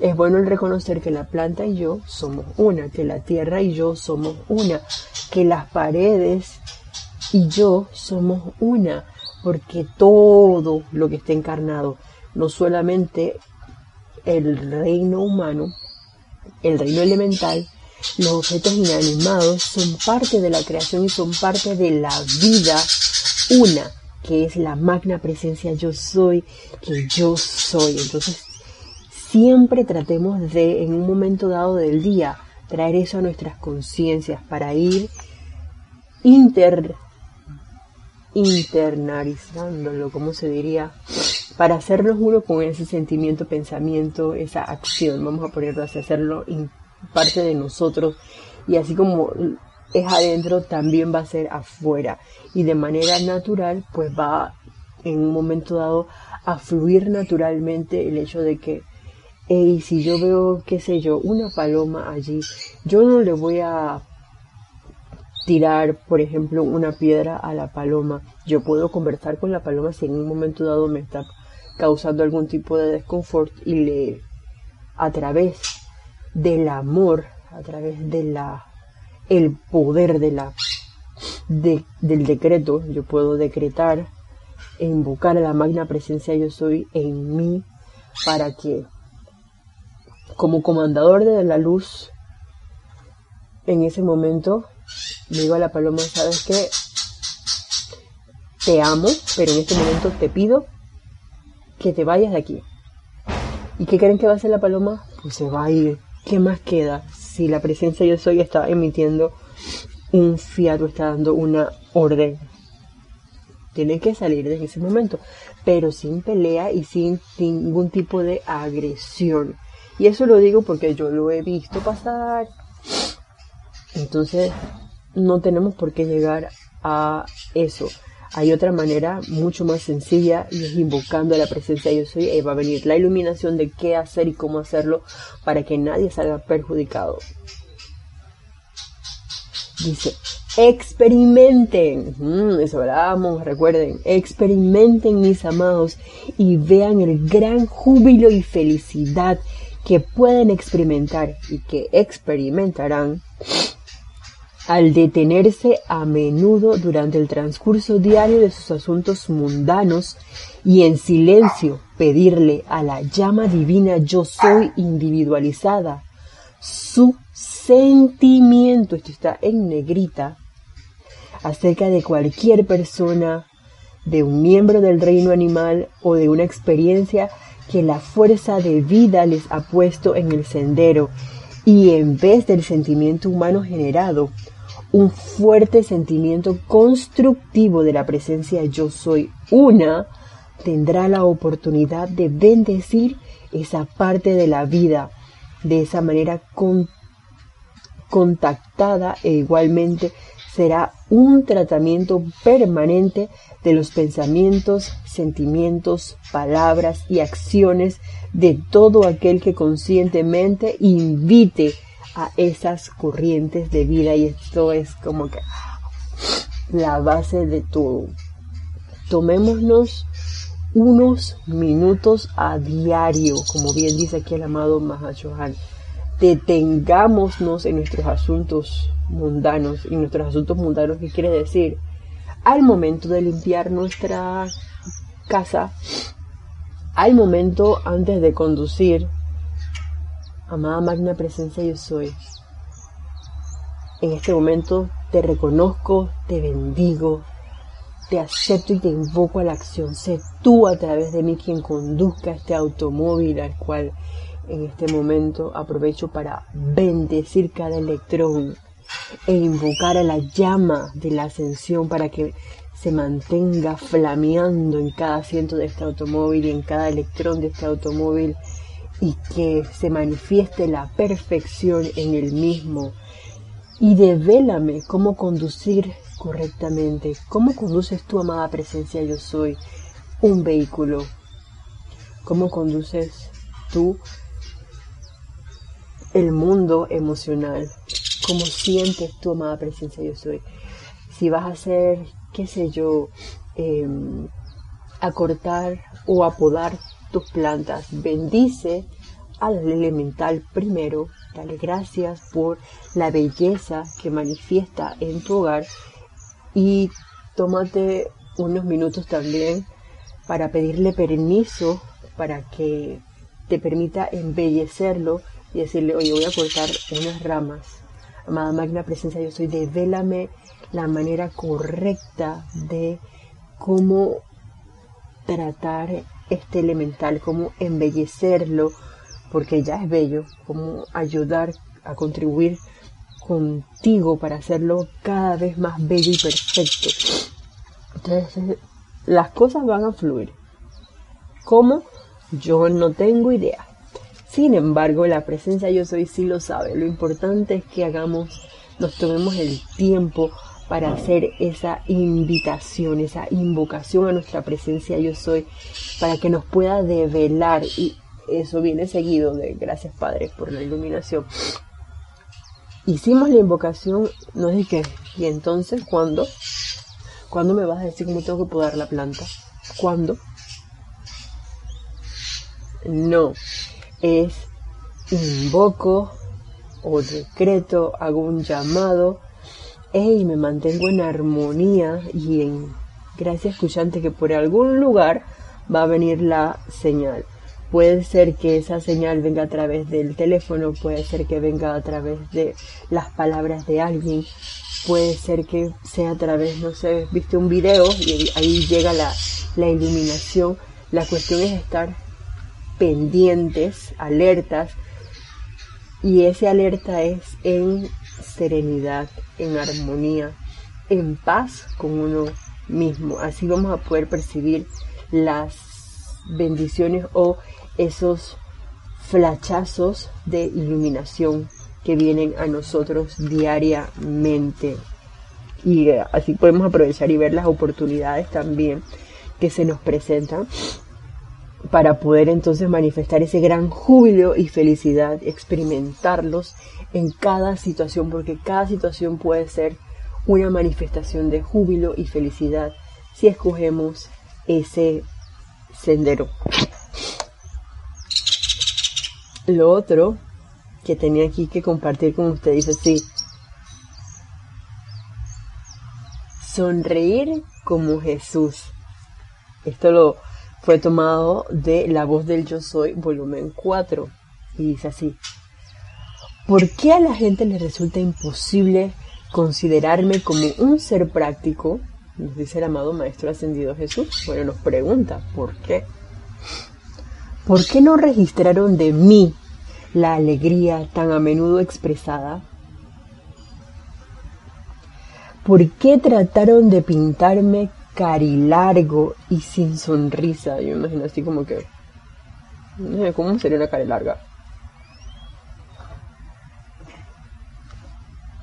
Es bueno el reconocer que la planta y yo somos una, que la tierra y yo somos una, que las paredes y yo somos una, porque todo lo que está encarnado, no solamente el reino humano, el reino elemental, los objetos inanimados son parte de la creación y son parte de la vida una, que es la magna presencia yo soy, que yo soy. Entonces, siempre tratemos de, en un momento dado del día, traer eso a nuestras conciencias para ir inter internalizándolo, como se diría, para hacernos uno con ese sentimiento, pensamiento, esa acción. Vamos a ponerlo así, hacerlo parte de nosotros y así como es adentro, también va a ser afuera. Y de manera natural, pues va en un momento dado a fluir naturalmente el hecho de que, hey, si yo veo, qué sé yo, una paloma allí, yo no le voy a tirar, por ejemplo, una piedra a la paloma. Yo puedo conversar con la paloma si en un momento dado me está causando algún tipo de desconfort y le, a través del amor, a través de la, el poder de la, del decreto, yo puedo decretar invocar a la magna presencia yo soy en mí para que como comandador de la luz en ese momento digo a la paloma, ¿sabes qué? Te amo, pero en este momento te pido que te vayas de aquí. ¿Y qué creen que va a hacer la paloma? Pues se va a ir. ¿Qué más queda? Si la presencia yo soy está emitiendo un fiat o está dando una orden. Tiene que salir de ese momento, pero sin pelea y sin ningún tipo de agresión. Y eso lo digo porque yo lo he visto pasar. Entonces, no tenemos por qué llegar a eso. Hay otra manera mucho más sencilla y es invocando a la presencia de yo soy y va a venir la iluminación de qué hacer y cómo hacerlo para que nadie salga perjudicado. Dice, experimenten, mm, eso hablábamos, recuerden, experimenten mis amados y vean el gran júbilo y felicidad que pueden experimentar y que experimentarán al detenerse a menudo durante el transcurso diario de sus asuntos mundanos y en silencio pedirle a la llama divina yo soy individualizada. Su sentimiento, esto está en negrita, acerca de cualquier persona, de un miembro del reino animal o de una experiencia que la fuerza de vida les ha puesto en el sendero y en vez del sentimiento humano generado, un fuerte sentimiento constructivo de la presencia yo soy una, tendrá la oportunidad de bendecir esa parte de la vida de esa manera contactada e igualmente será un tratamiento permanente de los pensamientos, sentimientos, palabras y acciones de todo aquel que conscientemente invite a esas corrientes de vida y esto es como que la base de todo. Tomémonos unos minutos a diario, como bien dice aquí el amado Mahachohan. Detengámonos en nuestros asuntos mundanos. Y nuestros asuntos mundanos, ¿qué quiere decir? Al momento de limpiar nuestra casa, al momento antes de conducir, Amada Magna Presencia yo soy. En este momento te reconozco, te bendigo, te acepto y te invoco a la acción. Sé tú a través de mí quien conduzca este automóvil al cual en este momento aprovecho para bendecir cada electrón e invocar a la llama de la ascensión para que se mantenga flameando en cada asiento de este automóvil y en cada electrón de este automóvil y que se manifieste la perfección en el mismo. Y devélame cómo conducir correctamente. ¿Cómo conduces tu amada presencia yo soy un vehículo? ¿Cómo conduces tú el mundo emocional? ¿Cómo sientes tu amada presencia yo soy? Si vas a hacer, qué sé yo, em, acortar o apodar tus plantas. Bendice al elemental primero. Dale gracias por la belleza que manifiesta en tu hogar y tómate unos minutos también para pedirle permiso para que te permita embellecerlo y decirle, oye, voy a cortar unas ramas. Amada Magna Presencia, yo soy, devélame la manera correcta de cómo tratar este elemental, cómo embellecerlo, porque ya es bello, cómo ayudar a contribuir contigo para hacerlo cada vez más bello y perfecto. Entonces, las cosas van a fluir. ¿Cómo? Yo no tengo idea. Sin embargo, la presencia yo soy sí lo sabe. Lo importante es que hagamos, nos tomemos el tiempo para hacer esa invitación, esa invocación a nuestra presencia yo soy, para que nos pueda develar y eso viene seguido de gracias Padre por la iluminación. Hicimos la invocación, no dije, ¿y entonces cuándo? ¿Cuándo me vas a decir cómo tengo que podar la planta? ¿Cuándo? No, es invoco o decreto, hago un llamado hey, me mantengo en armonía y en gracia escuchante que por algún lugar va a venir la señal. Puede ser que esa señal venga a través del teléfono, puede ser que venga a través de las palabras de alguien, puede ser que sea a través, no sé, viste un video y ahí llega la, la iluminación. La cuestión es estar pendientes, alertas, y ese alerta es en serenidad, en armonía, en paz con uno mismo. Así vamos a poder percibir las bendiciones o esos flachazos de iluminación que vienen a nosotros diariamente. Y eh, así podemos aprovechar y ver las oportunidades también que se nos presentan para poder entonces manifestar ese gran júbilo y felicidad, experimentarlos en cada situación, porque cada situación puede ser una manifestación de júbilo y felicidad si escogemos ese sendero. Lo otro que tenía aquí que compartir con ustedes dice así. Sonreír como Jesús. Esto lo fue tomado de La voz del yo soy, volumen 4. Y dice así. ¿Por qué a la gente le resulta imposible considerarme como un ser práctico? Nos dice el amado Maestro Ascendido Jesús. Bueno, nos pregunta, ¿por qué? ¿Por qué no registraron de mí la alegría tan a menudo expresada? ¿Por qué trataron de pintarme carilargo y sin sonrisa? Yo imagino así como que... ¿Cómo sería una cara larga?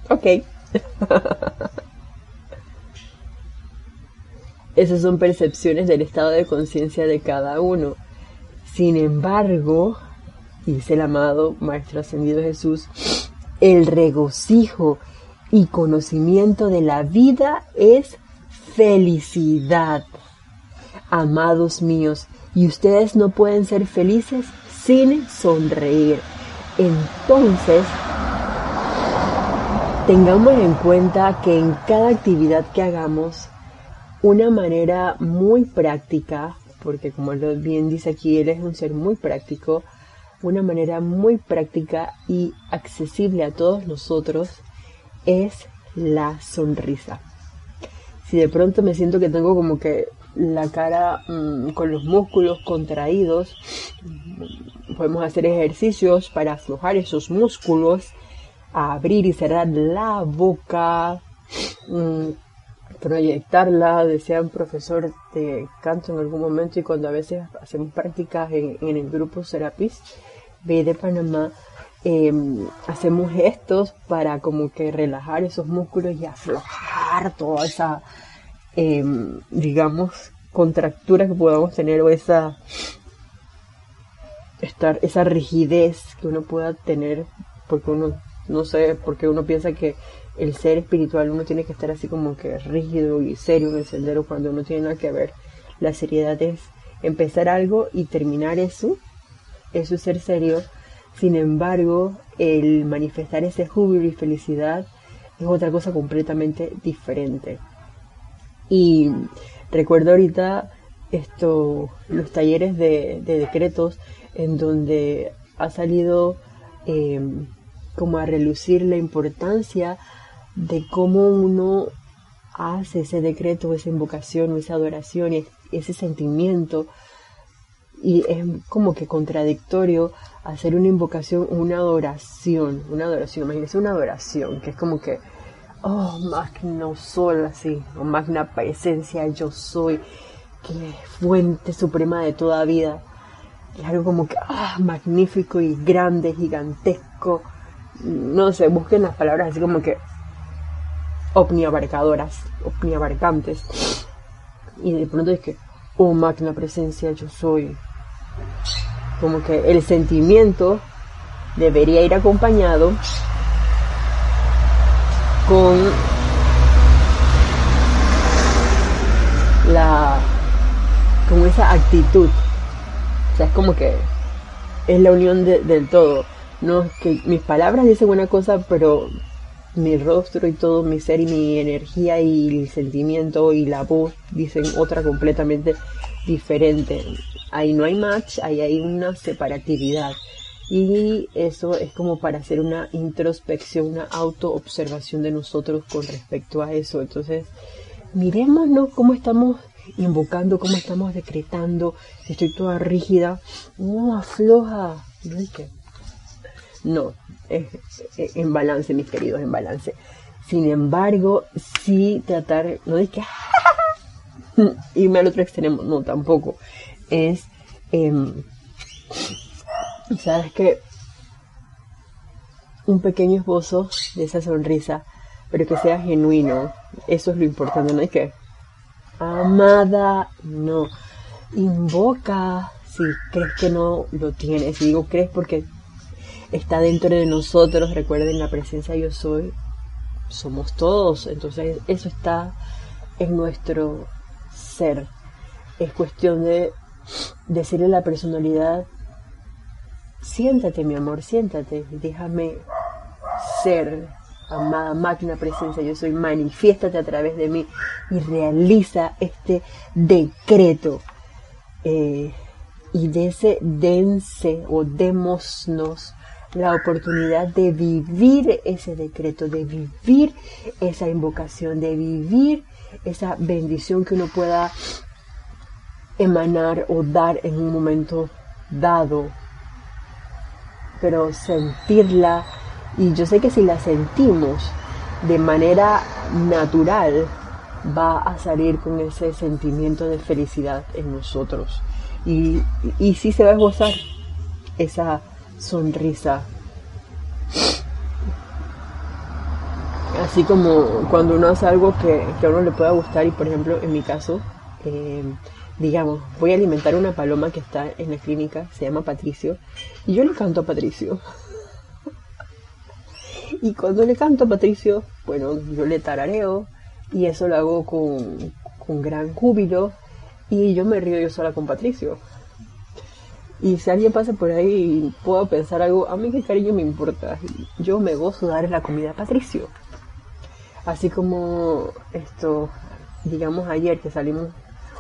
Ok. Esas son percepciones del estado de conciencia de cada uno. Sin embargo, dice el amado Maestro Ascendido Jesús, el regocijo y conocimiento de la vida es felicidad. Amados míos, y ustedes no pueden ser felices sin sonreír. Entonces, tengamos en cuenta que en cada actividad que hagamos, una manera muy práctica, porque como bien dice aquí, él es un ser muy práctico, una manera muy práctica y accesible a todos nosotros es la sonrisa. Si de pronto me siento que tengo como que la cara mm, con los músculos contraídos, podemos hacer ejercicios para aflojar esos músculos, abrir y cerrar la boca, mm, proyectarla, decía un profesor de canto en algún momento y cuando a veces hacemos prácticas en, el grupo Serapis B de Panamá, em, hacemos gestos para como que relajar esos músculos y aflojar toda esa, em, digamos, contractura que podamos tener o esa, estar, esa rigidez que uno pueda tener porque uno, no sé, porque uno piensa que el ser espiritual uno tiene que estar así como que rígido y serio en el sendero cuando no tiene nada que ver. La seriedad es empezar algo y terminar eso. Eso es ser serio. Sin embargo, el manifestar ese júbilo y felicidad es otra cosa completamente diferente. Y recuerdo ahorita esto, los talleres de, decretos en donde ha salido eh, como a relucir la importancia de cómo uno hace ese decreto, esa invocación, esa adoración, ese sentimiento. Y es como que contradictorio hacer una invocación, una adoración, una adoración, imagínense una adoración, que es como que, oh, magno sol, así, o magna presencia, yo soy, que fuente suprema de toda vida. Es algo como que, ah, magnífico y grande, gigantesco. No sé, busquen las palabras así como que omniabarcadoras, omniabarcantes. Y de pronto es que, oh magna presencia, yo soy. Como que el sentimiento debería ir acompañado con la con esa actitud. O sea, es como que es la unión del todo. No es que mis palabras dicen una cosa, pero mi rostro y todo mi ser y mi energía y el sentimiento y la voz dicen otra completamente diferente. Ahí no hay match, ahí hay una separatividad. Y eso es como para hacer una introspección, una autoobservación de nosotros con respecto a eso. Entonces, miremoslo cómo estamos invocando, cómo estamos decretando. Si estoy toda rígida, no afloja. No, en balance, mis queridos, en balance. Sin embargo, sí tratar, no es que irme al otro extremo, no, tampoco. Es, em, sabes que un pequeño esbozo de esa sonrisa, pero que sea genuino, eso es lo importante, no es que amada, no, invoca si crees que no lo tienes, y digo crees porque está dentro de nosotros, recuerden la presencia yo soy, somos todos, entonces eso está en nuestro ser. Es cuestión de decirle a la personalidad, siéntate mi amor, siéntate, déjame ser, amada máquina presencia, yo soy, manifiéstate a través de mí y realiza este decreto. Eh, y de ese dense o démosnos la oportunidad de vivir ese decreto, de vivir esa invocación, de vivir esa bendición que uno pueda emanar o dar en un momento dado, pero sentirla, y yo sé que si la sentimos de manera natural, va a salir con ese sentimiento de felicidad en nosotros. Y, y, sí se va a esbozar esa sonrisa. Así como cuando uno hace algo que, a uno le pueda gustar y por ejemplo en mi caso, eh, digamos, voy a alimentar una paloma que está en la clínica, se llama Patricio, y yo le canto a Patricio. y cuando le canto a Patricio, bueno, yo le tarareo y eso lo hago con, con gran júbilo y yo me río yo sola con Patricio. Y si alguien pasa por ahí y puedo pensar algo, a mí qué cariño me importa. Yo me gozo de dar la comida a Patricio. Así como esto, digamos ayer que salimos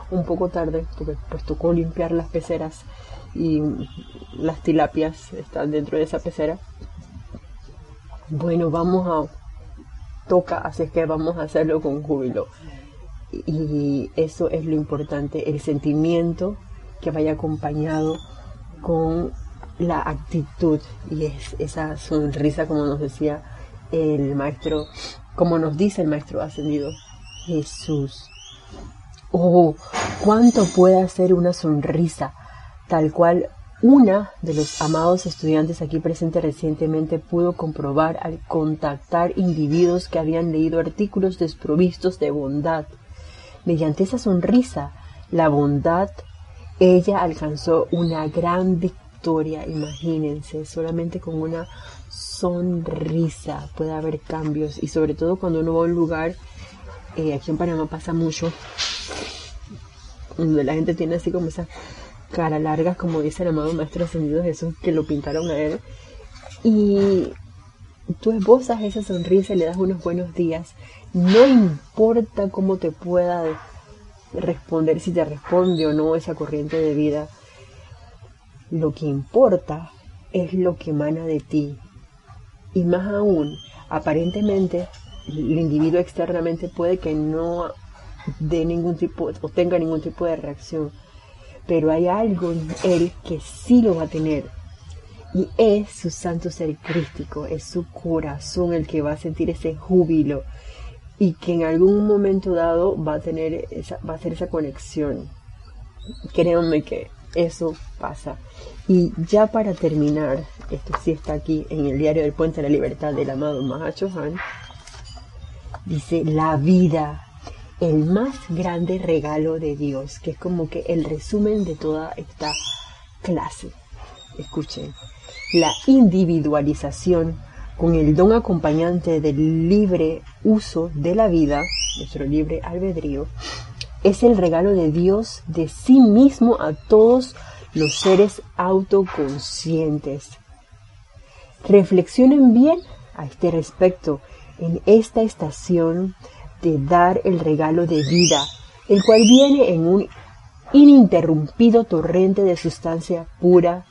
un poco tarde, porque pues tocó limpiar las peceras y las tilapias están dentro de esa pecera. Bueno, vamos a... Toca, así es que vamos a hacerlo con júbilo. Y eso es lo importante, el sentimiento que vaya acompañado con la actitud y es esa sonrisa como nos decía el maestro, como nos dice el maestro ascendido, Jesús. Oh, cuánto puede hacer una sonrisa, tal cual una de los amados estudiantes aquí presente recientemente pudo comprobar al contactar individuos que habían leído artículos desprovistos de bondad. Mediante esa sonrisa, la bondad ella alcanzó una gran victoria, imagínense, solamente con una sonrisa puede haber cambios y sobre todo cuando uno va a un lugar, eh, aquí en Panamá pasa mucho, donde la gente tiene así como esa cara larga, como dice el amado Maestro Ascendido Jesús, que lo pintaron a él, y tú esbozas esa sonrisa y le das unos buenos días, no importa cómo te pueda responder si te responde o no esa corriente de vida. Lo que importa es lo que emana de ti. Y más aún, aparentemente, el individuo externamente puede que no dé ningún tipo o tenga ningún tipo de reacción. Pero hay algo en él que sí lo va a tener. Y es su santo ser crístico, es su corazón el que va a sentir ese júbilo, y que en algún momento dado va a tener esa, va a hacer esa conexión. Créanme que eso pasa. Y ya para terminar, esto sí está aquí en el diario del Puente de la Libertad del amado Mahacho Han, dice la vida, el más grande regalo de Dios, que es como que el resumen de toda esta clase. Escuchen, la individualización con el don acompañante del libre uso de la vida, nuestro libre albedrío, es el regalo de Dios de sí mismo a todos los seres autoconscientes. Reflexionen bien a este respecto en esta estación de dar el regalo de vida, el cual viene en un ininterrumpido torrente de sustancia pura,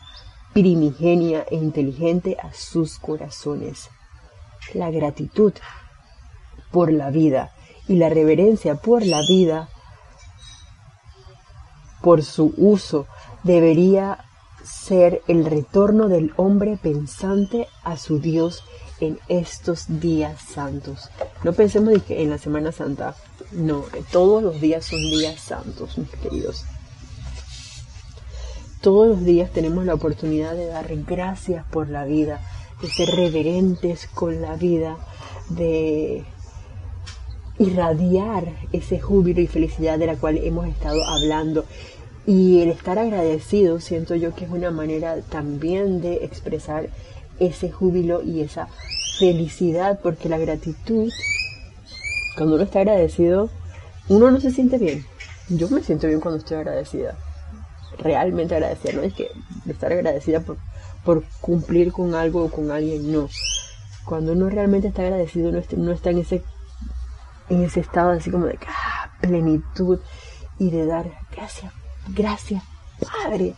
primigenia e inteligente a sus corazones. La gratitud por la vida y la reverencia por la vida, por su uso, debería ser el retorno del hombre pensante a su Dios en estos días santos. No pensemos que en la Semana Santa, no, todos los días son días santos, mis queridos. Todos los días tenemos la oportunidad de dar gracias por la vida, de ser reverentes con la vida, de irradiar ese júbilo y felicidad de la cual hemos estado hablando. Y el estar agradecido siento yo que es una manera también de expresar ese júbilo y esa felicidad, porque la gratitud, cuando uno está agradecido, uno no se siente bien. Yo me siento bien cuando estoy agradecida, realmente agradecida, no es que estar agradecida por, por cumplir con algo o con alguien, no. Cuando uno realmente está agradecido, no está, en ese en ese estado así como de ah, plenitud y de dar gracias, gracias, Padre.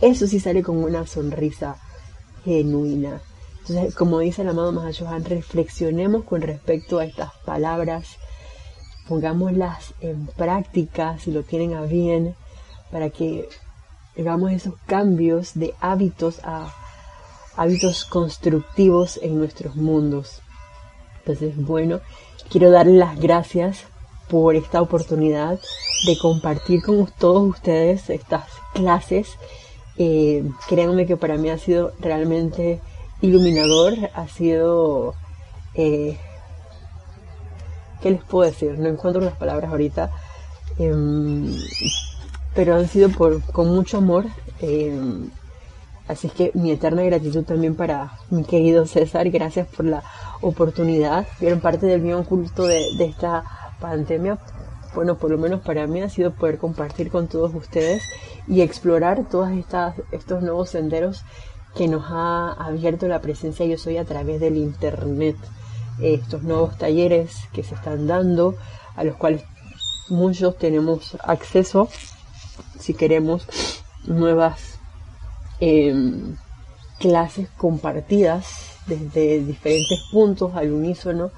Eso sí sale con una sonrisa genuina. Entonces, como dice el amado Mahashohan, reflexionemos con respecto a estas palabras, pongámoslas en práctica si lo tienen a bien, para que hagamos esos cambios de hábitos a hábitos constructivos en nuestros mundos. Entonces, bueno, quiero darles las gracias por esta oportunidad de compartir con todos ustedes estas clases. Eh, créanme que para mí ha sido realmente iluminador, ha sido... Eh, ¿Qué les puedo decir? No encuentro las palabras ahorita, em, pero han sido por, con mucho amor. Em, así es que mi eterna gratitud también para mi querido César, gracias por la oportunidad. Vieron parte del bien oculto de, de esta pandemia, bueno, por lo menos para mí ha sido poder compartir con todos ustedes y explorar todos estos nuevos senderos que nos ha abierto la presencia Yo Soy a través del Internet. Estos nuevos talleres que se están dando, a los cuales muchos tenemos acceso si queremos nuevas em, clases compartidas desde diferentes puntos al unísono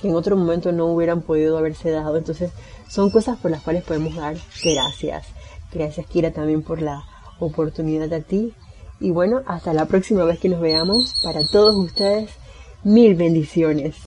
que en otro momento no hubieran podido haberse dado. Entonces son cosas por las cuales podemos dar gracias. Gracias Kira también por la oportunidad a ti y bueno, hasta la próxima vez que nos veamos, para todos ustedes, mil bendiciones.